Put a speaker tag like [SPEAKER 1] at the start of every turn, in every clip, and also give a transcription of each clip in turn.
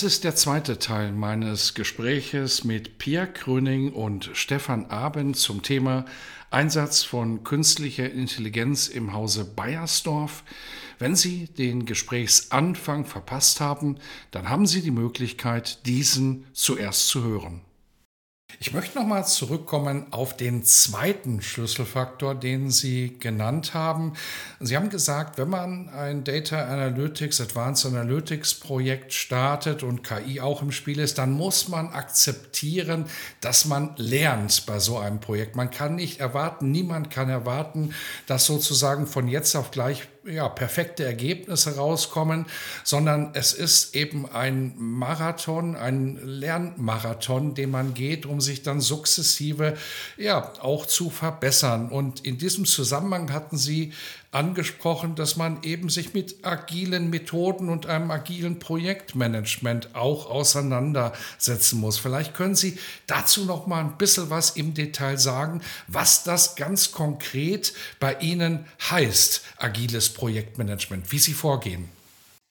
[SPEAKER 1] Das ist der zweite Teil meines Gespräches mit Pierre Kröning und Stefan Abend zum Thema Einsatz von künstlicher Intelligenz im Hause Bayersdorf. Wenn Sie den Gesprächsanfang verpasst haben, dann haben Sie die Möglichkeit, diesen zuerst zu hören. Ich möchte nochmal zurückkommen auf den zweiten Schlüsselfaktor, den Sie genannt haben. Sie haben gesagt, wenn man ein Data Analytics, Advanced Analytics Projekt startet und KI auch im Spiel ist, dann muss man akzeptieren, dass man lernt bei so einem Projekt. Man kann nicht erwarten, niemand kann erwarten, dass sozusagen von jetzt auf gleich ja, perfekte Ergebnisse rauskommen, sondern es ist eben ein Marathon, ein Lernmarathon, den man geht, um sich dann sukzessive ja auch zu verbessern. Und in diesem Zusammenhang hatten Sie angesprochen, dass man eben sich mit agilen Methoden und einem agilen Projektmanagement auch auseinandersetzen muss. Vielleicht können Sie dazu noch mal ein bisschen was im Detail sagen, was das ganz konkret bei Ihnen heißt, agiles Projektmanagement, wie Sie vorgehen.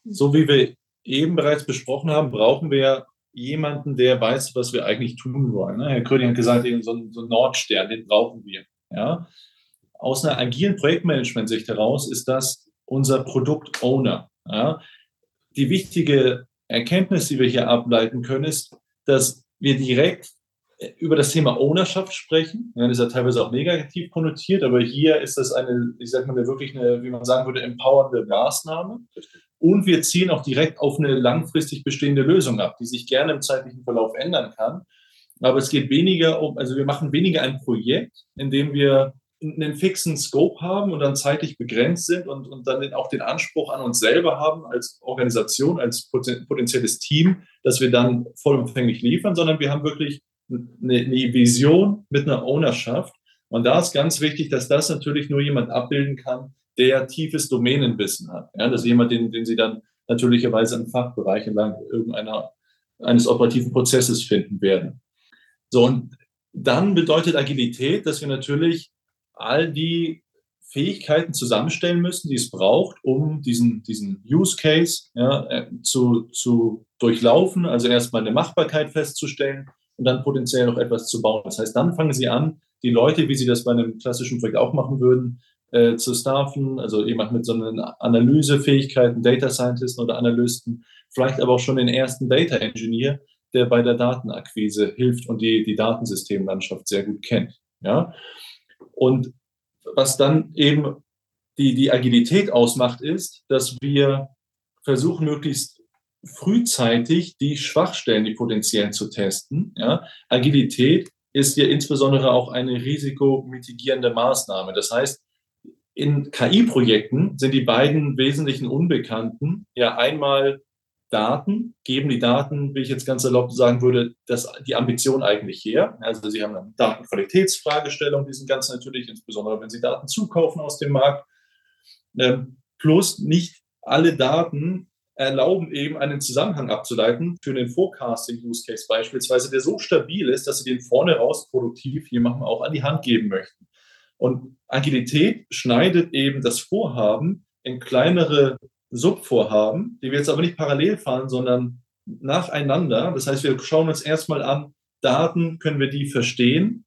[SPEAKER 2] So wie wir eben bereits besprochen haben, brauchen wir jemanden, der weiß, was wir eigentlich tun wollen. Ne? Herr Kröning hat gesagt, so ein, so ein Nordstern, den brauchen wir. Ja? Aus einer agilen Projektmanagement-Sicht heraus ist das unser Produkt-Owner. Ja. Die wichtige Erkenntnis, die wir hier ableiten können, ist, dass wir direkt über das Thema Ownerschaft sprechen. Ja, das ist ja teilweise auch negativ konnotiert, aber hier ist das eine, ich sag mal, wirklich eine, wie man sagen würde, empowernde Maßnahme. Und wir ziehen auch direkt auf eine langfristig bestehende Lösung ab, die sich gerne im zeitlichen Verlauf ändern kann. Aber es geht weniger um, also wir machen weniger ein Projekt, in dem wir einen fixen Scope haben und dann zeitlich begrenzt sind und, und dann auch den Anspruch an uns selber haben als Organisation, als potenzielles Team, dass wir dann vollumfänglich liefern, sondern wir haben wirklich eine, eine Vision mit einer Ownerschaft. Und da ist ganz wichtig, dass das natürlich nur jemand abbilden kann, der tiefes Domänenwissen hat. Ja, das ist jemand, den, den Sie dann natürlicherweise im Fachbereich entlang irgendeiner eines operativen Prozesses finden werden. So, und dann bedeutet Agilität, dass wir natürlich all die Fähigkeiten zusammenstellen müssen, die es braucht, um diesen, diesen Use Case ja, äh, zu, zu durchlaufen, also erstmal eine Machbarkeit festzustellen und dann potenziell noch etwas zu bauen. Das heißt, dann fangen Sie an, die Leute, wie Sie das bei einem klassischen Projekt auch machen würden, äh, zu staffen, also jemand mit so einen Analysefähigkeiten, Data Scientisten oder Analysten, vielleicht aber auch schon den ersten Data Engineer, der bei der Datenakquise hilft und die, die Datensystemlandschaft sehr gut kennt. Ja? Und was dann eben die, die Agilität ausmacht, ist, dass wir versuchen, möglichst frühzeitig die Schwachstellen, die potenziellen zu testen. Ja. Agilität ist ja insbesondere auch eine risikomitigierende Maßnahme. Das heißt, in KI-Projekten sind die beiden wesentlichen Unbekannten ja einmal Daten, geben die Daten, wie ich jetzt ganz erlaubt sagen würde, das, die Ambition eigentlich her. Also Sie haben eine Datenqualitätsfragestellung, die sind natürlich, insbesondere wenn Sie Daten zukaufen aus dem Markt. Ähm, plus nicht alle Daten erlauben eben einen Zusammenhang abzuleiten für den Forecasting-Use-Case beispielsweise, der so stabil ist, dass Sie den vorne raus produktiv jemandem auch an die Hand geben möchten. Und Agilität schneidet eben das Vorhaben in kleinere Subvorhaben, die wir jetzt aber nicht parallel fahren, sondern nacheinander. Das heißt, wir schauen uns erstmal an, Daten, können wir die verstehen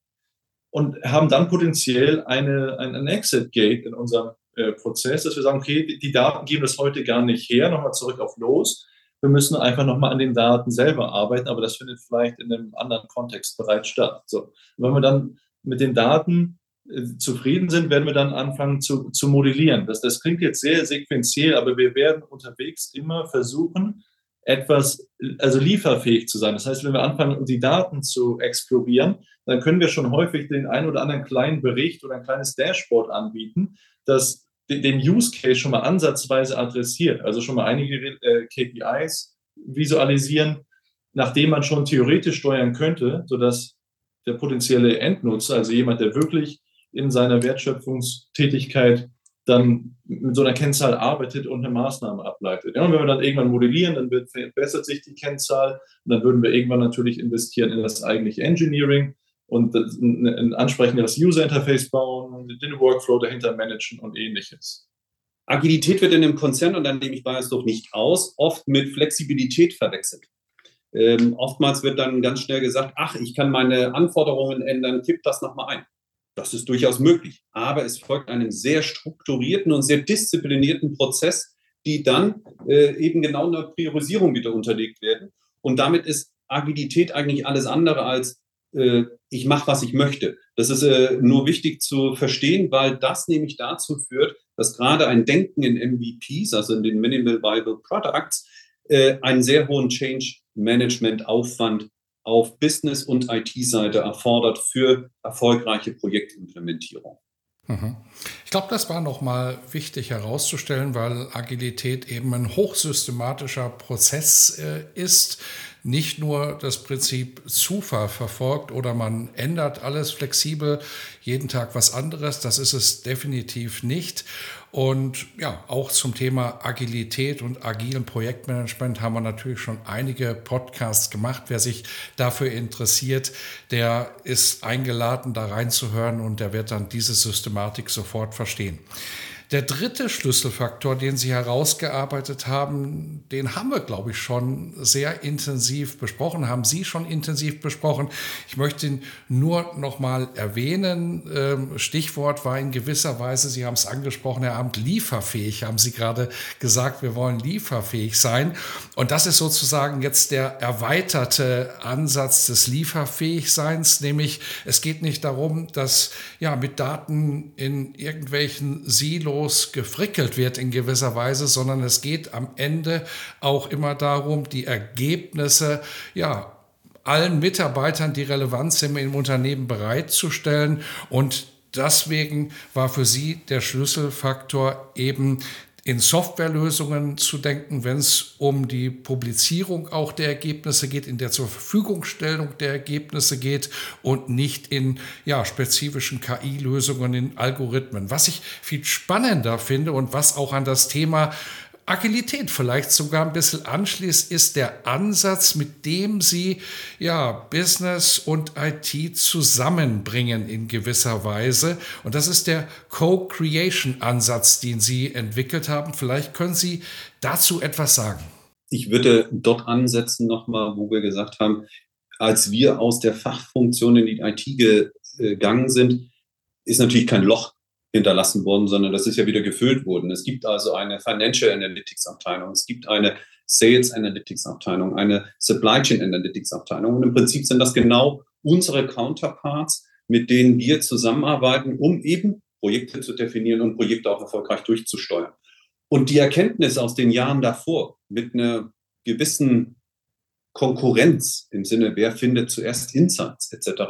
[SPEAKER 2] und haben dann potenziell eine, ein, ein Exit-Gate in unserem äh, Prozess, dass wir sagen, okay, die, Daten geben das heute gar nicht her, nochmal zurück auf los. Wir müssen einfach nochmal an den Daten selber arbeiten, aber das findet vielleicht in einem anderen Kontext bereits statt. So. Wenn wir dann mit den Daten zufrieden sind, werden wir dann anfangen zu, zu modellieren. Das, das klingt jetzt sehr sequenziell, aber wir werden unterwegs immer versuchen, etwas, also lieferfähig zu sein. Das heißt, wenn wir anfangen, die Daten zu explorieren, dann können wir schon häufig den einen oder anderen kleinen Bericht oder ein kleines Dashboard anbieten, das den Use Case schon mal ansatzweise adressiert, also schon mal einige äh, KPIs visualisieren, nachdem man schon theoretisch steuern könnte, sodass der potenzielle Endnutzer, also jemand, der wirklich in seiner Wertschöpfungstätigkeit dann mit so einer Kennzahl arbeitet und eine Maßnahme ableitet. Ja, und wenn wir dann irgendwann modellieren, dann wird, verbessert sich die Kennzahl und dann würden wir irgendwann natürlich investieren in das eigentliche Engineering und ein, ein ansprechendes User Interface bauen, den Workflow dahinter managen und ähnliches.
[SPEAKER 3] Agilität wird in einem Konzern, und dann nehme ich Bayersdorf nicht aus, oft mit Flexibilität verwechselt. Ähm, oftmals wird dann ganz schnell gesagt, ach, ich kann meine Anforderungen ändern, kipp das nochmal ein. Das ist durchaus möglich. Aber es folgt einem sehr strukturierten und sehr disziplinierten Prozess, die dann äh, eben genau einer Priorisierung wieder unterlegt werden. Und damit ist Agilität eigentlich alles andere als äh, ich mache, was ich möchte. Das ist äh, nur wichtig zu verstehen, weil das nämlich dazu führt, dass gerade ein Denken in MVPs, also in den Minimal Viable Products, äh, einen sehr hohen Change Management Aufwand auf Business- und IT-Seite erfordert für erfolgreiche Projektimplementierung.
[SPEAKER 1] Mhm. Ich glaube, das war nochmal wichtig herauszustellen, weil Agilität eben ein hochsystematischer Prozess äh, ist, nicht nur das Prinzip Zufall verfolgt oder man ändert alles flexibel, jeden Tag was anderes, das ist es definitiv nicht. Und ja, auch zum Thema Agilität und agilen Projektmanagement haben wir natürlich schon einige Podcasts gemacht. Wer sich dafür interessiert, der ist eingeladen, da reinzuhören und der wird dann diese Systematik sofort verstehen. Der dritte Schlüsselfaktor, den Sie herausgearbeitet haben, den haben wir, glaube ich, schon sehr intensiv besprochen, haben Sie schon intensiv besprochen. Ich möchte ihn nur noch mal erwähnen. Ähm, Stichwort war in gewisser Weise, Sie haben es angesprochen, Herr Amt, lieferfähig, haben Sie gerade gesagt, wir wollen lieferfähig sein. Und das ist sozusagen jetzt der erweiterte Ansatz des Lieferfähigseins, nämlich es geht nicht darum, dass ja mit Daten in irgendwelchen Silos sinnlos gefrickelt wird in gewisser Weise, sondern es geht am Ende auch immer darum, die Ergebnisse, ja, allen Mitarbeitern, die relevant sind im Unternehmen bereitzustellen. Und deswegen war für sie der Schlüsselfaktor eben in Softwarelösungen zu denken, wenn es um die Publizierung auch der Ergebnisse geht, in der zur Verfügungstellung der Ergebnisse geht und nicht in ja, spezifischen KI-Lösungen, in Algorithmen. Was ich viel spannender finde und was auch an das Thema Agilität vielleicht sogar ein bisschen anschließt, ist der Ansatz, mit dem Sie ja Business und IT zusammenbringen in gewisser Weise. Und das ist der Co-Creation-Ansatz, den Sie entwickelt haben. Vielleicht können Sie dazu etwas sagen.
[SPEAKER 3] Ich würde dort ansetzen nochmal, wo wir gesagt haben, als wir aus der Fachfunktion in die IT gegangen sind, ist natürlich kein Loch hinterlassen worden, sondern das ist ja wieder gefüllt worden. Es gibt also eine Financial Analytics Abteilung, es gibt eine Sales Analytics Abteilung, eine Supply Chain Analytics Abteilung. Und im Prinzip sind das genau unsere Counterparts, mit denen wir zusammenarbeiten, um eben Projekte zu definieren und Projekte auch erfolgreich durchzusteuern. Und die Erkenntnis aus den Jahren davor mit einer gewissen Konkurrenz im Sinne, wer findet zuerst Insights etc.,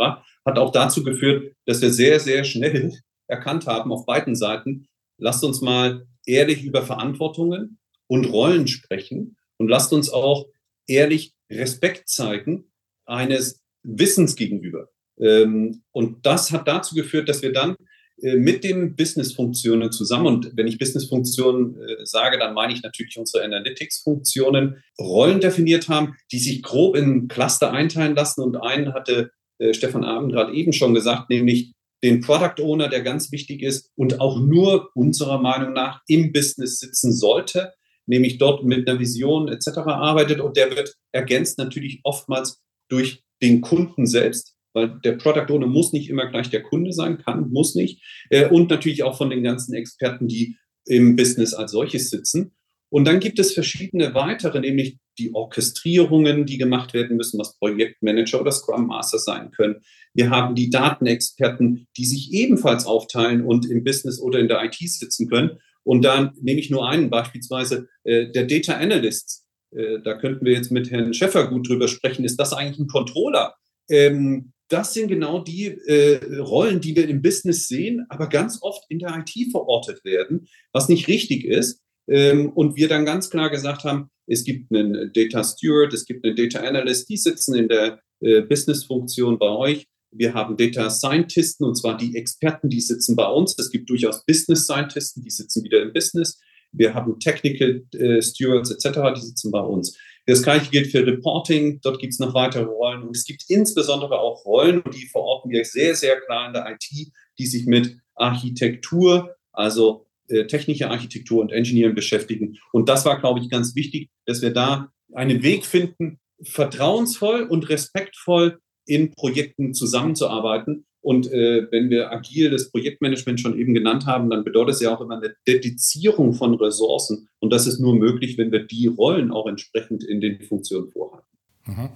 [SPEAKER 3] hat auch dazu geführt, dass wir sehr, sehr schnell erkannt haben auf beiden Seiten, lasst uns mal ehrlich über Verantwortungen und Rollen sprechen und lasst uns auch ehrlich Respekt zeigen eines Wissens gegenüber. Ähm, und das hat dazu geführt, dass wir dann äh, mit den Business-Funktionen zusammen, und wenn ich Business-Funktionen äh, sage, dann meine ich natürlich unsere Analytics-Funktionen, Rollen definiert haben, die sich grob in Cluster einteilen lassen. Und einen hatte äh, Stefan Abend gerade eben schon gesagt, nämlich den Product Owner, der ganz wichtig ist und auch nur unserer Meinung nach im Business sitzen sollte, nämlich dort mit einer Vision etc. arbeitet und der wird ergänzt natürlich oftmals durch den Kunden selbst, weil der Product Owner muss nicht immer gleich der Kunde sein, kann, muss nicht äh, und natürlich auch von den ganzen Experten, die im Business als solches sitzen. Und dann gibt es verschiedene weitere, nämlich die Orchestrierungen, die gemacht werden müssen, was Projektmanager oder Scrum Master sein können. Wir haben die Datenexperten, die sich ebenfalls aufteilen und im Business oder in der IT sitzen können. Und dann nehme ich nur einen, beispielsweise äh, der Data Analyst. äh, da könnten wir jetzt mit Herrn Schäffer gut drüber sprechen, ist das eigentlich ein Controller? Ähm, das sind genau die äh, Rollen, die wir im Business sehen, aber ganz oft in der IT verortet werden, was nicht richtig ist. Ähm, und wir dann ganz klar gesagt haben, es gibt einen Data Steward, es gibt einen Data Analyst, die sitzen in der äh, Business-Funktion bei euch. Wir haben Data Scientisten, und zwar die Experten, die sitzen bei uns. Es gibt durchaus Business Scientisten, die sitzen wieder im Business. Wir haben Technical äh, Stewards etc., die sitzen bei uns. Das gleiche gilt für Reporting. Dort gibt es noch weitere Rollen. Und es gibt insbesondere auch Rollen, die verorten wir sehr, sehr klar in der IT, die sich mit Architektur, also äh, technische Architektur und Engineering beschäftigen. Und das war, glaube ich, ganz wichtig, dass wir da einen Weg finden, vertrauensvoll und respektvoll in Projekten zusammenzuarbeiten. Und äh, wenn wir agil das Projektmanagement schon eben genannt haben, dann bedeutet es ja auch immer eine Dedizierung von Ressourcen. Und das ist nur möglich, wenn wir die Rollen auch entsprechend in den Funktionen vorhalten.
[SPEAKER 1] Mhm.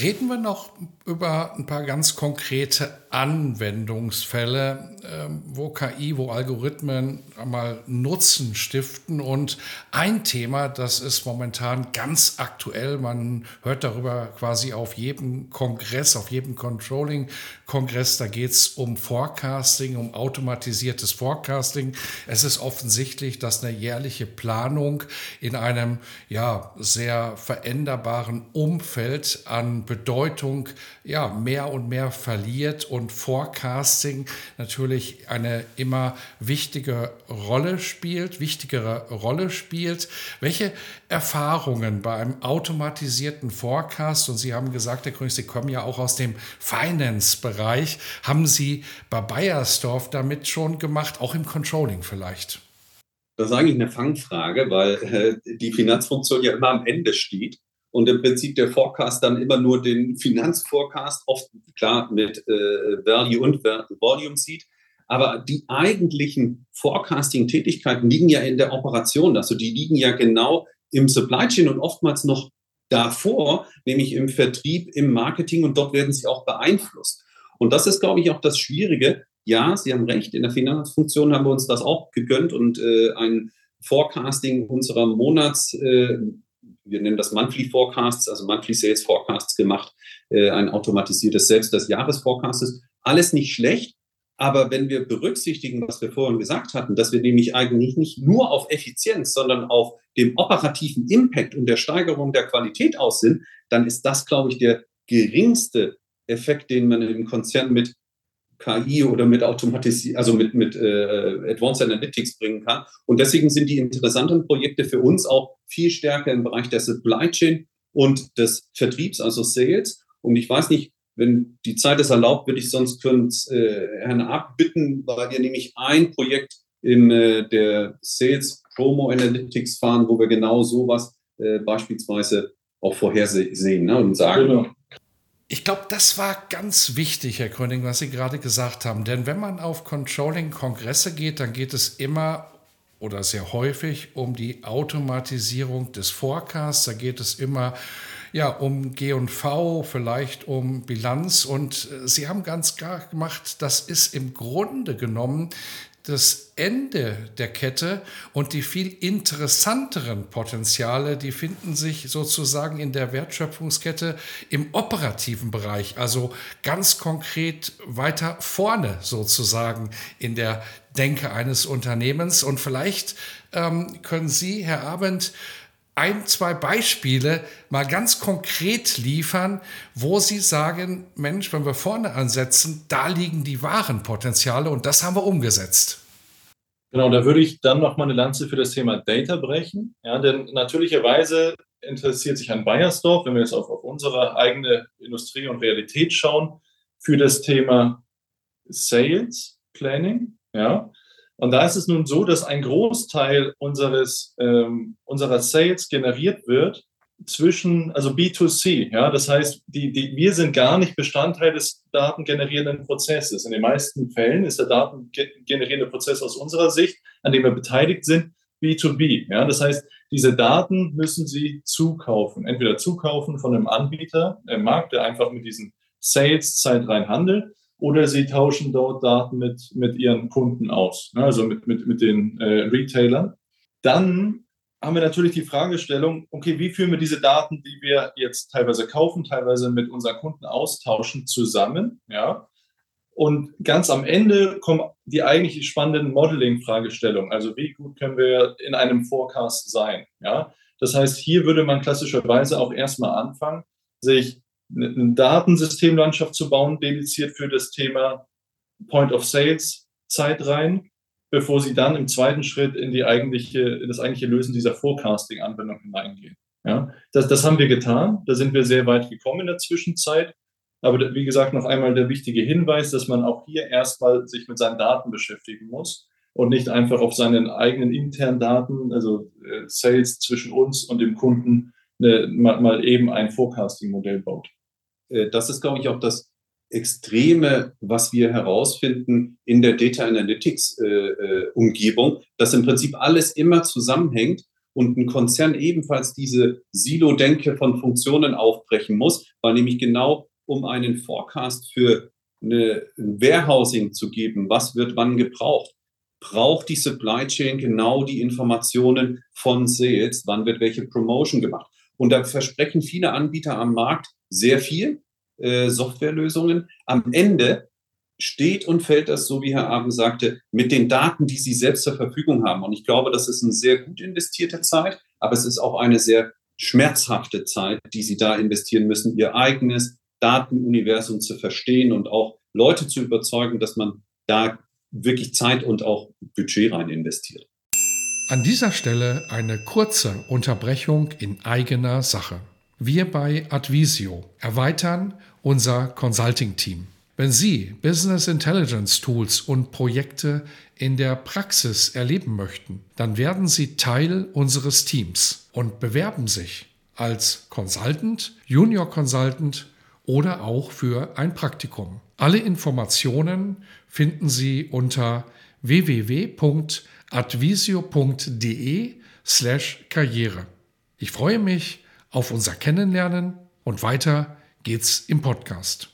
[SPEAKER 1] Reden wir noch über ein paar ganz konkrete Anwendungsfälle, ähm, wo KI, wo Algorithmen einmal Nutzen stiften. Und ein Thema, das ist momentan ganz aktuell. Man hört darüber quasi auf jedem Kongress, auf jedem Controlling-Kongress. Da geht es um Forecasting, um automatisiertes Forecasting. Es ist offensichtlich, dass eine jährliche Planung in einem ja, sehr veränderbaren Umfeld an Bedeutung ja, mehr und mehr verliert und Forecasting natürlich eine immer wichtige Rolle spielt, wichtigere Rolle spielt. Welche Erfahrungen bei einem automatisierten Forecast, und Sie haben gesagt, Herr König, Sie kommen ja auch aus dem Finance-Bereich, haben Sie bei Bayersdorf damit schon gemacht, auch im Controlling vielleicht?
[SPEAKER 3] Das ist eigentlich eine Fangfrage, weil äh, die Finanzfunktion ja immer am Ende steht und im Prinzip der Forecast dann immer nur den Finanzforecast, oft klar mit äh, Value und Volume sieht. Aber die eigentlichen Forecasting-Tätigkeiten liegen ja in der Operation. Also die liegen ja genau im Supply Chain und oftmals noch davor, nämlich im Vertrieb, im Marketing und dort werden sie auch beeinflusst. Und das ist, glaube ich, auch das Schwierige. Ja, Sie haben recht, in der Finanzfunktion haben wir uns das auch gegönnt und äh, ein Forecasting unserer Monats, äh, wir nennen das Monthly Forecasts, also Monthly Sales Forecasts gemacht, äh, ein automatisiertes selbst des Jahresforecasts. Alles nicht schlecht, aber wenn wir berücksichtigen, was wir vorhin gesagt hatten, dass wir nämlich eigentlich nicht nur auf Effizienz, sondern auf dem operativen Impact und der Steigerung der Qualität aus sind, dann ist das, glaube ich, der geringste Effekt, den man im Konzern mit KI oder mit Automatisierung, also mit, mit äh, Advanced Analytics bringen kann. Und deswegen sind die interessanten Projekte für uns auch viel stärker im Bereich der Supply Chain und des Vertriebs, also Sales. Und ich weiß nicht, wenn die Zeit es erlaubt, würde ich sonst für uns äh, Herrn Ab bitten, weil wir nämlich ein Projekt in äh, der Sales Promo Analytics fahren, wo wir genau sowas äh, beispielsweise auch vorhersehen ne, und sagen, genau.
[SPEAKER 1] Ich glaube, das war ganz wichtig, Herr Gröning, was Sie gerade gesagt haben. Denn wenn man auf Controlling-Kongresse geht, dann geht es immer oder sehr häufig um die Automatisierung des Forecasts. Da geht es immer ja, um G&V, vielleicht um Bilanz. Und äh, Sie haben ganz klar gemacht, das ist im Grunde genommen das Ende der Kette und die viel interessanteren Potenziale, die finden sich sozusagen in der Wertschöpfungskette im operativen Bereich, also ganz konkret weiter vorne sozusagen in der Denke eines Unternehmens. Und vielleicht ähm, können Sie, Herr Abend, ein, zwei Beispiele mal ganz konkret liefern, wo Sie sagen, Mensch, wenn wir vorne ansetzen, da liegen die wahren Potenziale und das haben wir umgesetzt.
[SPEAKER 2] Genau, da würde ich dann noch mal eine Lanze für das Thema Data brechen. Ja, denn natürlicherweise interessiert sich ein Bayersdorf, wenn wir jetzt auf, auf unsere eigene Industrie und Realität schauen, für das Thema Sales Planning. Ja, und da ist es nun so, dass ein Großteil unseres, ähm, unserer Sales generiert wird zwischen, also B2C, ja, das heißt, die, die, wir sind gar nicht Bestandteil des datengenerierenden Prozesses. In den meisten Fällen ist der datengenerierende Prozess aus unserer Sicht, an dem wir beteiligt sind, B2B. Ja, das heißt, diese Daten müssen Sie zukaufen. Entweder zukaufen von einem Anbieter im Markt, der einfach mit diesen Sales-Zeit rein handelt, oder Sie tauschen dort Daten mit, mit Ihren Kunden aus, also mit, mit, mit den äh, Retailern. Dann haben wir natürlich die Fragestellung, okay, wie führen wir diese Daten, die wir jetzt teilweise kaufen, teilweise mit unseren Kunden austauschen, zusammen, ja? Und ganz am Ende kommen die eigentlich spannenden Modeling-Fragestellungen. Also wie gut können wir in einem Forecast sein, ja? Das heißt, hier würde man klassischerweise auch erstmal anfangen, sich eine Datensystemlandschaft zu bauen, dediziert für das Thema Point of Sales Zeit rein, bevor sie dann im zweiten Schritt in die eigentliche, das eigentliche Lösen dieser Forecasting-Anwendung hineingehen. Ja, das, das haben wir getan. Da sind wir sehr weit gekommen in der Zwischenzeit. Aber wie gesagt, noch einmal der wichtige Hinweis, dass man auch hier erstmal sich mit seinen Daten beschäftigen muss und nicht einfach auf seinen eigenen internen Daten, also äh, Sales zwischen uns und dem Kunden, eine, mal, mal eben ein Forecasting-Modell baut.
[SPEAKER 3] Äh, das ist, glaube ich, auch das Extreme, was wir herausfinden in der Data Analytics äh, äh, dass im Prinzip alles immer zusammenhängt und ein Konzern ebenfalls diese Silo-Denke von Funktionen aufbrechen muss, weil nämlich genau um einen Forecast für eine Warehousing zu geben, was wird wann gebraucht, braucht die Supply Chain genau die Informationen von Sales, wann wird welche Promotion gemacht. Und da versprechen viele Anbieter am Markt sehr viel, äh, Softwarelösungen. Am Ende steht und fällt das, so wie Herr Abend sagte, mit den Daten, die Sie selbst zur Verfügung haben. Und ich glaube, das ist eine sehr gut investierte Zeit, aber es ist auch eine sehr schmerzhafte Zeit, die Sie da investieren müssen, Ihr eigenes Datenuniversum zu verstehen und auch Leute zu überzeugen, dass man da wirklich Zeit und auch Budget rein investiert.
[SPEAKER 1] An dieser Stelle eine kurze Unterbrechung in eigener Sache. Wir bei Advisio erweitern unser Consulting-Team. Wenn Sie Business Intelligence Tools und Projekte in der Praxis erleben möchten, dann werden Sie Teil unseres Teams und bewerben sich als Consultant, Junior Consultant oder auch für ein Praktikum. Alle Informationen finden Sie unter www.advisio.de slash Karriere. Ich freue mich auf unser Kennenlernen und weiter geht's im Podcast.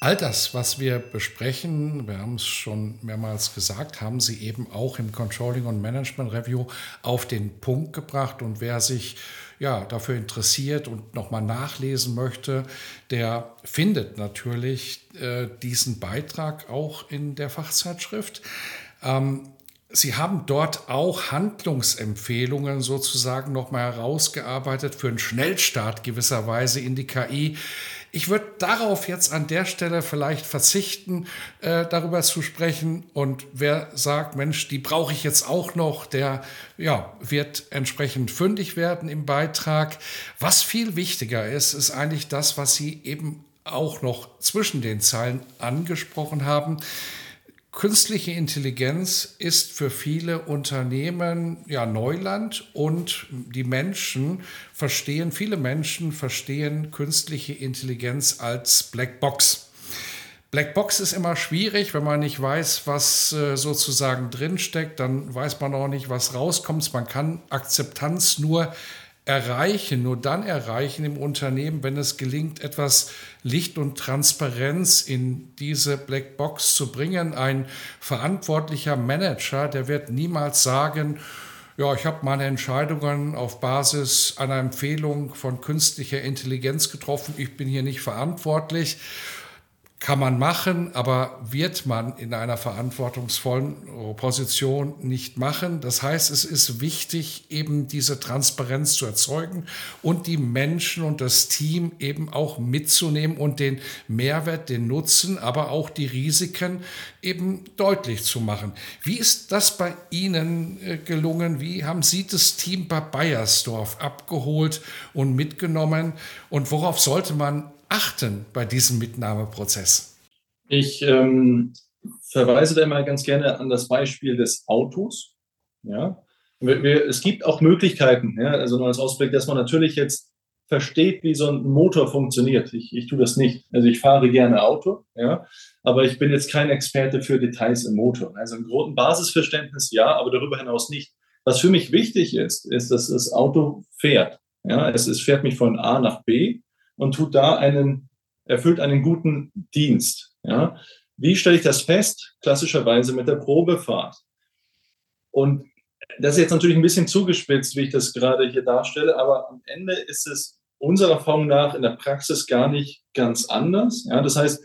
[SPEAKER 1] All das, was wir besprechen, wir haben es schon mehrmals gesagt, haben Sie eben auch im Controlling und Management Review auf den Punkt gebracht. Und wer sich ja, dafür interessiert und nochmal nachlesen möchte, der findet natürlich äh, diesen Beitrag auch in der Fachzeitschrift. Ähm, Sie haben dort auch Handlungsempfehlungen sozusagen nochmal herausgearbeitet für einen Schnellstart gewisserweise in die KI. Ich würde darauf jetzt an der Stelle vielleicht verzichten, äh, darüber zu sprechen. Und wer sagt, Mensch, die brauche ich jetzt auch noch, der ja, wird entsprechend fündig werden im Beitrag. Was viel wichtiger ist, ist eigentlich das, was Sie eben auch noch zwischen den Zeilen angesprochen haben. Künstliche Intelligenz ist für viele Unternehmen ja Neuland und die Menschen verstehen, viele Menschen verstehen künstliche Intelligenz als Blackbox. Blackbox ist immer schwierig, wenn man nicht weiß, was äh, sozusagen drinsteckt, dann weiß man auch nicht, was rauskommt. Man kann Akzeptanz nur erreichen, nur dann erreichen im Unternehmen, wenn es gelingt, etwas Licht und Transparenz in diese Blackbox zu bringen. Ein verantwortlicher Manager, der wird niemals sagen, ja, ich habe meine Entscheidungen auf Basis einer Empfehlung von künstlicher Intelligenz getroffen, ich bin hier nicht verantwortlich kann man machen, aber wird man in einer verantwortungsvollen Position nicht machen. Das heißt, es ist wichtig, eben diese Transparenz zu erzeugen und die Menschen und das Team eben auch mitzunehmen und den Mehrwert, den Nutzen, aber auch die Risiken eben deutlich zu machen. Wie ist das bei Ihnen äh, gelungen? Wie haben Sie das Team bei Bayersdorf abgeholt und mitgenommen? Und worauf sollte man achten bei diesem Mitnahmeprozess?
[SPEAKER 2] Ich ähm, verweise da mal ganz gerne an das Beispiel des Autos. Ja? Wir, wir, es gibt auch Möglichkeiten, ja? also nur als Ausblick, dass man natürlich jetzt versteht, wie so ein Motor funktioniert. Ich, ich tue das nicht. Also ich fahre gerne Auto, ja, aber ich bin jetzt kein Experte für Details im Motor. Also ein großen Basisverständnis ja, aber darüber hinaus nicht. Was für mich wichtig ist, ist, dass das Auto fährt. Ja, es, es fährt mich von A nach B und tut da einen, erfüllt einen guten Dienst. Ja? Wie stelle ich das fest? Klassischerweise mit der Probefahrt. Und Das ist jetzt natürlich ein bisschen zugespitzt, wie ich das gerade hier darstelle, aber am Ende ist es unserer Erfahrung nach in der Praxis gar nicht ganz anders. Ja, das heißt,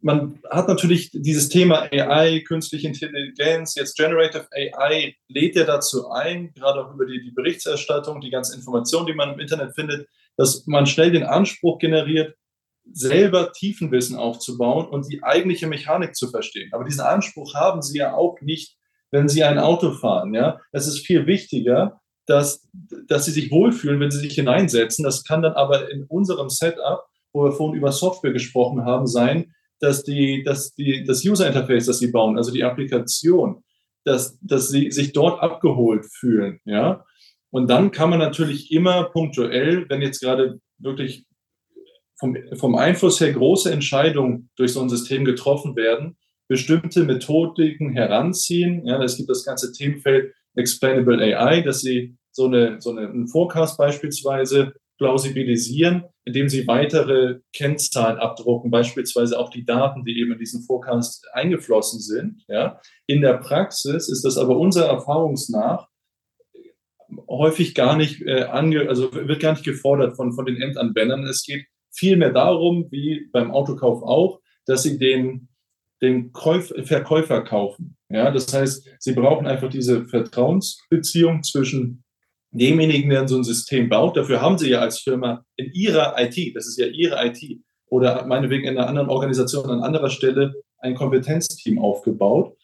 [SPEAKER 2] man hat natürlich dieses Thema AI, künstliche Intelligenz, jetzt Generative AI lädt ja dazu ein, gerade auch über die, die Berichterstattung, die ganzen Informationen, die man im Internet findet, dass man schnell den Anspruch generiert, selber Tiefenwissen aufzubauen und die eigentliche Mechanik zu verstehen. Aber diesen Anspruch haben sie ja auch nicht, wenn sie ein Auto fahren. Ja, es ist viel wichtiger, dass, dass sie sich wohlfühlen, wenn sie sich hineinsetzen. Das kann dann aber in unserem Setup, wo wir vorhin über Software gesprochen haben, sein, dass, die, dass die, das User Interface, das sie bauen, also die Applikation, dass, dass sie sich dort abgeholt fühlen. Ja? Und dann kann man natürlich immer punktuell, wenn jetzt gerade wirklich vom, vom Einfluss her große Entscheidungen durch so ein System getroffen werden, bestimmte Methodiken heranziehen. Ja, es gibt das ganze Themenfeld Explainable AI, dass sie so eine, so eine, einen Forecast beispielsweise plausibilisieren, indem sie weitere Kennzahlen abdrucken, beispielsweise auch die Daten, die eben in diesen Forecast eingeflossen sind. Ja. In der Praxis ist das aber unserer Erfahrungsnach häufig gar nicht äh, ange, also wird gar nicht gefordert von, von den Endanwendern. Es geht vielmehr darum, wie beim Autokauf auch, dass sie den, den Käuf, Verkäufer kaufen. Ja, das heißt, sie brauchen einfach diese Vertrauensbeziehung zwischen demjenigen, der so ein System baut. Dafür haben sie ja als Firma in ihrer IT, das ist ja ihre IT, oder meinetwegen in einer anderen Organisation an anderer Stelle ein Kompetenzteam aufgebaut,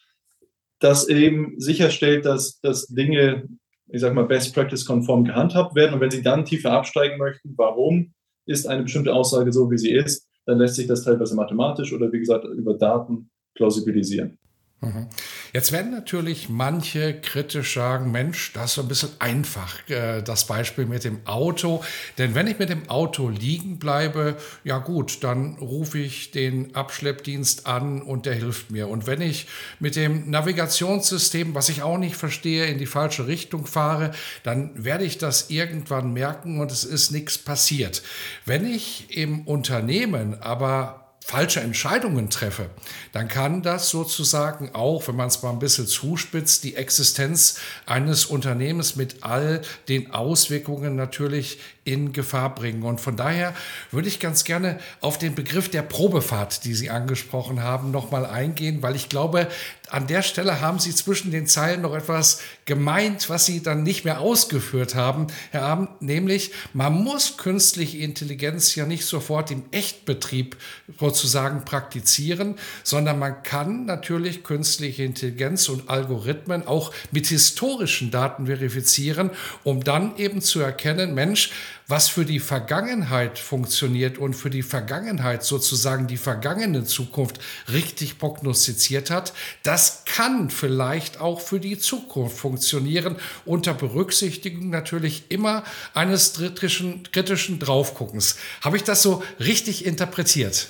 [SPEAKER 2] das eben sicherstellt, dass, dass Dinge, ich sag mal, Best Practice konform gehandhabt werden. Und wenn Sie dann tiefer absteigen möchten, warum ist eine bestimmte Aussage so, wie sie ist, dann lässt sich das teilweise mathematisch oder wie gesagt über Daten plausibilisieren.
[SPEAKER 1] Mhm. Jetzt werden natürlich manche kritisch sagen, Mensch, das ist so ein bisschen einfach, äh, das Beispiel mit dem Auto. Denn wenn ich mit dem Auto liegen bleibe, ja gut, dann rufe ich den Abschleppdienst an und der hilft mir. Und wenn ich mit dem Navigationssystem, was ich auch nicht verstehe, in die falsche Richtung fahre, dann werde ich das irgendwann merken und es ist nichts passiert. Wenn ich im Unternehmen aber falsche Entscheidungen treffe, dann kann das sozusagen auch, wenn man es mal ein bisschen zuspitzt, die Existenz eines Unternehmens mit all den Auswirkungen natürlich in Gefahr bringen. Und von daher würde ich ganz gerne auf den Begriff der Probefahrt, die Sie angesprochen haben, nochmal eingehen, weil ich glaube, an der Stelle haben Sie zwischen den Zeilen noch etwas gemeint, was Sie dann nicht mehr ausgeführt haben, Herr Abend, nämlich man muss künstliche Intelligenz ja nicht sofort im Echtbetrieb sozusagen praktizieren, sondern man kann natürlich künstliche Intelligenz und Algorithmen auch mit historischen Daten verifizieren, um dann eben zu erkennen, Mensch, was für die Vergangenheit funktioniert und für die Vergangenheit sozusagen die vergangene Zukunft richtig prognostiziert hat, das kann vielleicht auch für die Zukunft funktionieren, unter Berücksichtigung natürlich immer eines kritischen, kritischen Draufguckens. Habe ich das so richtig interpretiert?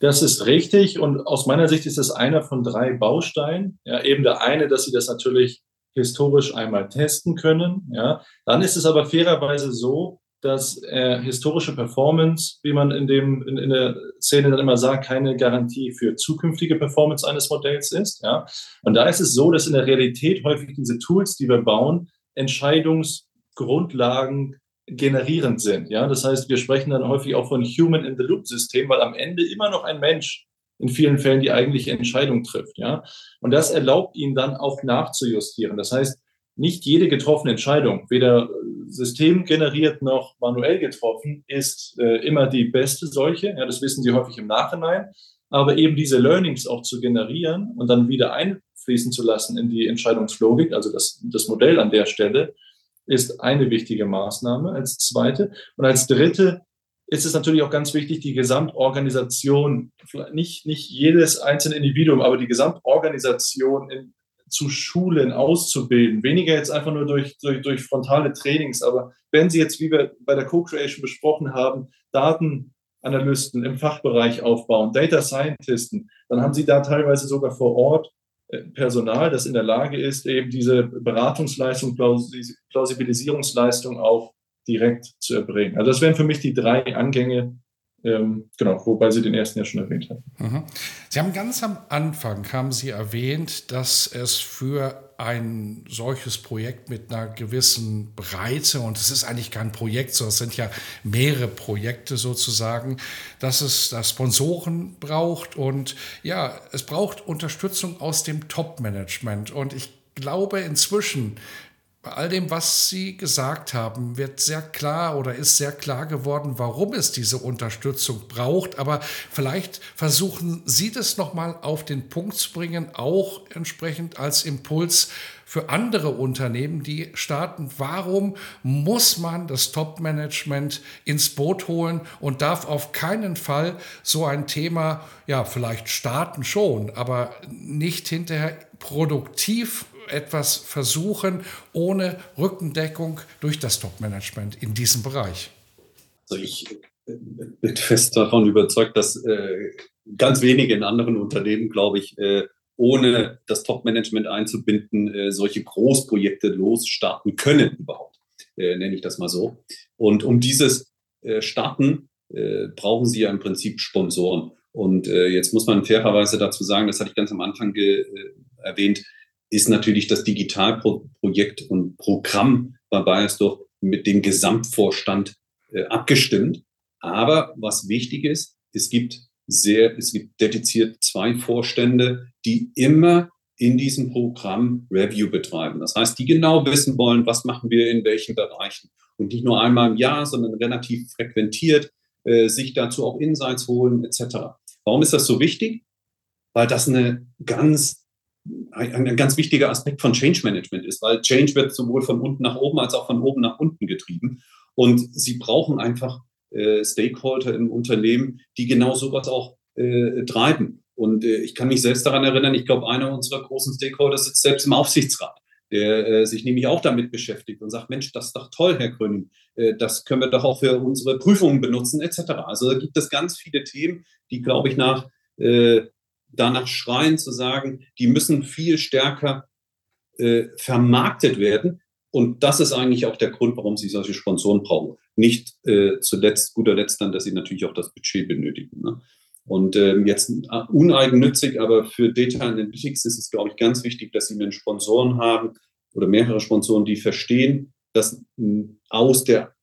[SPEAKER 2] Das ist richtig und aus meiner Sicht ist es einer von drei Bausteinen. Ja, eben der eine, dass Sie das natürlich historisch einmal testen können. Ja. Dann ist es aber fairerweise so, dass äh, historische Performance, wie man in, dem, in, in, der Szene dann immer sagt, keine Garantie für zukünftige Performance eines Modells ist. Ja? Und da ist es so, dass in der Realität häufig diese Tools, die wir bauen, Entscheidungsgrundlagen generierend sind. Ja? Das heißt, wir sprechen dann häufig auch von Human-in-the-Loop-System, weil am Ende immer noch ein Mensch in vielen Fällen die eigentliche Entscheidung trifft. Ja? Und das erlaubt ihnen dann auch nachzujustieren. Das heißt, nicht jede getroffene Entscheidung, weder systemgeneriert noch manuell getroffen, ist äh, immer die beste solche. Ja, das wissen Sie häufig im Nachhinein. Aber eben diese Learnings auch zu generieren und dann wieder einfließen zu lassen in die Entscheidungslogik, also das, das Modell an der Stelle, ist eine wichtige Maßnahme als zweite. Und als dritte ist es natürlich auch ganz wichtig, die Gesamtorganisation, nicht, nicht jedes einzelne Individuum, aber die Gesamtorganisation in, zu schulen, auszubilden. Weniger jetzt einfach nur durch, durch, durch frontale Trainings, aber wenn Sie jetzt, wie wir bei der Co-Creation besprochen haben, Datenanalysten im Fachbereich aufbauen, Data Scientisten, dann haben Sie da teilweise sogar vor Ort äh, Personal, das in der Lage ist, eben diese Beratungsleistung, Plausibilisierungsleistung auch direkt zu erbringen. Also das wären für mich die drei Angänge, Ähm, genau, wobei Sie den ersten ja schon erwähnt haben. Mhm.
[SPEAKER 1] Sie haben ganz am Anfang, haben Sie erwähnt, dass es für ein solches Projekt mit einer gewissen Breite, und es ist eigentlich kein Projekt, sondern es sind ja mehrere Projekte sozusagen, dass es da Sponsoren braucht und ja, es braucht Unterstützung aus dem Top-Management. Und ich glaube inzwischen, bei all dem, was Sie gesagt haben, wird sehr klar oder ist sehr klar geworden, warum es diese Unterstützung braucht. Aber vielleicht versuchen Sie das nochmal auf den Punkt zu bringen, auch entsprechend als Impuls für andere Unternehmen, die starten. Warum muss man das Top-Management ins Boot holen und darf auf keinen Fall so ein Thema, ja, vielleicht starten schon, aber nicht hinterher produktiv etwas versuchen ohne Rückendeckung durch das Top-Management in diesem Bereich?
[SPEAKER 3] Also ich äh, bin fest davon überzeugt, dass äh, ganz wenige in anderen Unternehmen, glaube ich, äh, ohne das Top-Management einzubinden, äh, solche Großprojekte losstarten können überhaupt, äh, nenne ich das mal so. Und um dieses äh, Starten brauchen sie ja im Prinzip Sponsoren. Und jetzt muss man fairerweise dazu sagen, das hatte ich ganz am Anfang erwähnt, ist natürlich das Digitalprojekt und Programm bei Bayersdorf mit dem Gesamtvorstand äh, abgestimmt. Aber was wichtig ist, es gibt sehr, es gibt dediziert zwei Vorstände, die immer in diesem Programm Review betreiben. Das heißt, die genau wissen wollen, was machen wir in welchen Bereichen. Und nicht nur einmal im Jahr, sondern relativ frequentiert, äh, sich dazu auch Insights holen, etc. Warum ist das so wichtig? Weil das eine ganz ein, ein, ganz wichtiger Aspekt von Change Management ist, weil Change wird sowohl von unten nach oben als auch von oben nach unten getrieben. Und sie brauchen einfach äh, Stakeholder im Unternehmen, die genau sowas auch äh, treiben. Und äh, ich kann mich selbst daran erinnern, ich glaube, einer unserer großen Stakeholder sitzt selbst im Aufsichtsrat, der äh, sich nämlich auch damit beschäftigt und sagt, Mensch, das ist doch toll, Herr Gröning, äh, das können wir doch auch für unsere Prüfungen benutzen, etc. Also da gibt es ganz viele Themen, die, glaube ich, nach äh, danach schreien zu sagen, die müssen viel stärker äh, vermarktet werden. Und das ist eigentlich auch der Grund, warum sie solche Sponsoren brauchen. Nicht äh, zuletzt, guter Letzt dann, dass sie natürlich auch das Budget benötigen. Ne? Und ähm, jetzt äh, uneigennützig, aber für Data Analytics ist es, glaube ich, ganz wichtig, dass sie einen Sponsoren haben oder mehrere Sponsoren, die verstehen, dass aus der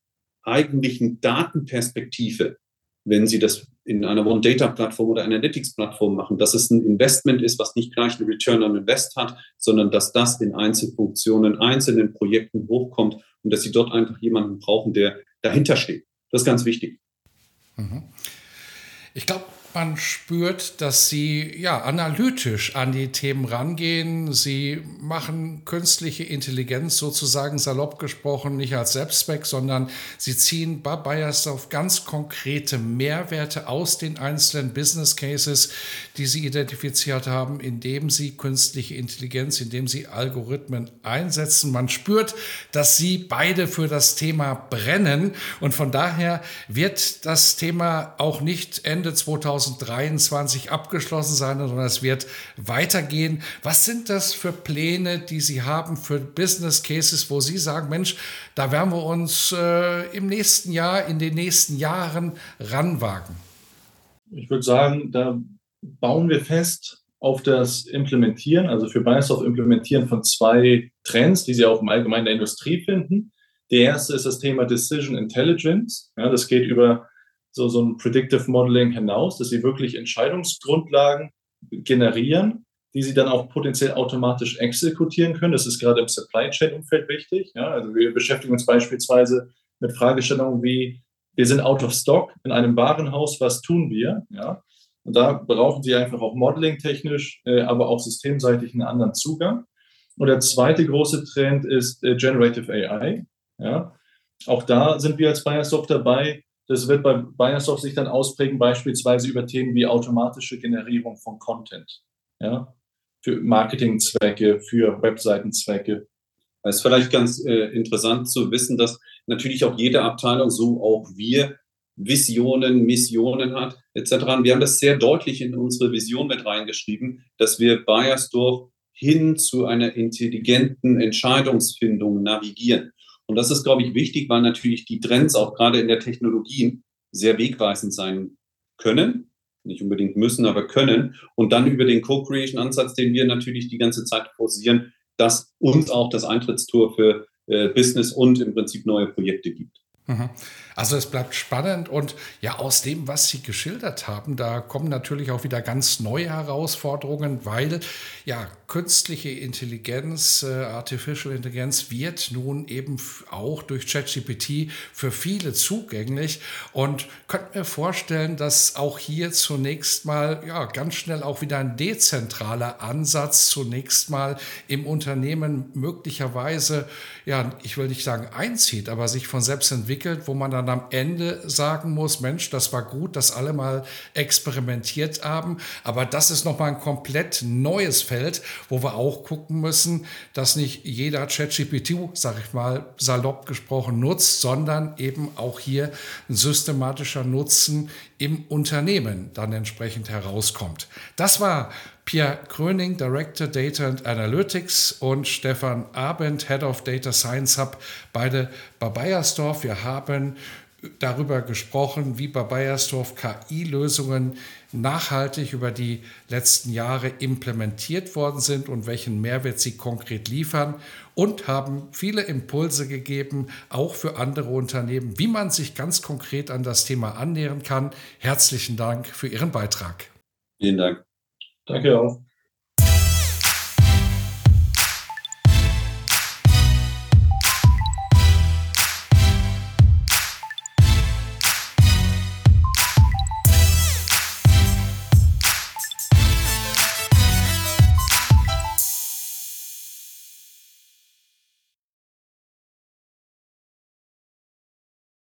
[SPEAKER 3] eigentlichen Datenperspektive wenn Sie das in einer One-Data-Plattform oder Analytics-Plattform machen, dass es ein Investment ist, was nicht gleich einen Return on Invest hat, sondern dass das in Einzelfunktionen, einzelnen Projekten hochkommt und dass Sie dort einfach jemanden brauchen, der dahinter steht. Das ist ganz wichtig.
[SPEAKER 1] Mhm. Ich glaube, man spürt, dass sie ja analytisch an die Themen rangehen. Sie machen künstliche Intelligenz sozusagen salopp gesprochen nicht als Selbstzweck, sondern sie ziehen bei Bayersdorf ganz konkrete Mehrwerte aus den einzelnen Business Cases, die sie identifiziert haben, indem sie künstliche Intelligenz, indem sie Algorithmen einsetzen. Man spürt, dass sie beide für das Thema brennen und von daher wird das Thema auch nicht Ende 2020 2023 abgeschlossen sein, sondern es wird weitergehen. Was sind das für Pläne, die Sie haben für Business Cases, wo Sie sagen, Mensch, da werden wir uns äh, im nächsten Jahr, in den nächsten Jahren ranwagen?
[SPEAKER 2] Ich würde sagen, da bauen wir fest auf das Implementieren, also für Microsoft Implementieren von zwei Trends, die Sie auch im Allgemeinen der Industrie finden. Der erste ist das Thema Decision Intelligence. Ja, das geht über so, so ein Predictive Modeling hinaus, dass sie wirklich Entscheidungsgrundlagen generieren, die sie dann auch potenziell automatisch exekutieren können. Das ist gerade im Supply Chain Umfeld wichtig. Ja, also wir beschäftigen uns beispielsweise mit Fragestellungen wie, wir sind out of stock in einem Warenhaus, was tun wir? Ja, und da brauchen sie einfach auch Modeling technisch, äh, aber auch systemseitig einen anderen Zugang. Und der zweite große Trend ist äh, Generative AI. Ja, auch da sind wir als Biosoft dabei, das wird bei Biosoft sich dann ausprägen, beispielsweise über Themen wie automatische Generierung von Content. Ja? Für Marketingzwecke, für Webseitenzwecke.
[SPEAKER 3] Es ist vielleicht ganz äh, interessant zu wissen, dass natürlich auch jede Abteilung, so auch wir, Visionen, Missionen hat, etc. Wir haben das sehr deutlich in unsere Vision mit reingeschrieben, dass wir Bayersdorf hin zu einer intelligenten Entscheidungsfindung navigieren. Und das ist, glaube ich, wichtig, weil natürlich die Trends auch gerade in der Technologie sehr wegweisend sein können, nicht unbedingt müssen, aber können. Und dann über den Co-Creation-Ansatz, den wir natürlich die ganze Zeit forcieren, dass uns auch das Eintrittstor für äh, Business und im Prinzip neue Projekte gibt.
[SPEAKER 1] Mhm. Also es bleibt spannend und ja, aus dem, was Sie geschildert haben, da kommen natürlich auch wieder ganz neue Herausforderungen, weil ja, künstliche Intelligenz, äh, Artificial Intelligenz wird nun eben auch durch ChatGPT für viele zugänglich und könnte mir vorstellen, dass auch hier zunächst mal ja, ganz schnell auch wieder ein dezentraler Ansatz zunächst mal im Unternehmen möglicherweise, ja, ich will nicht sagen einzieht, aber sich von selbst entwickelt, wo man dann am Ende sagen muss, Mensch, das war gut, dass alle mal experimentiert haben, aber das ist nochmal ein komplett neues Feld, wo wir auch gucken müssen, dass nicht jeder ChatGPT, sage ich mal, salopp gesprochen nutzt, sondern eben auch hier ein systematischer Nutzen im Unternehmen dann entsprechend herauskommt. Das war Pierre Kröning, Director Data and Analytics und Stefan Abend, Head of Data Science Hub, beide bei Bayersdorf. Wir haben darüber gesprochen, wie bei Bayersdorf KI-Lösungen nachhaltig über die letzten Jahre implementiert worden sind und welchen Mehrwert sie konkret liefern und haben viele Impulse gegeben, auch für andere Unternehmen, wie man sich ganz konkret an das Thema annähern kann. Herzlichen Dank für Ihren Beitrag.
[SPEAKER 3] Vielen Dank.
[SPEAKER 2] Danke auch.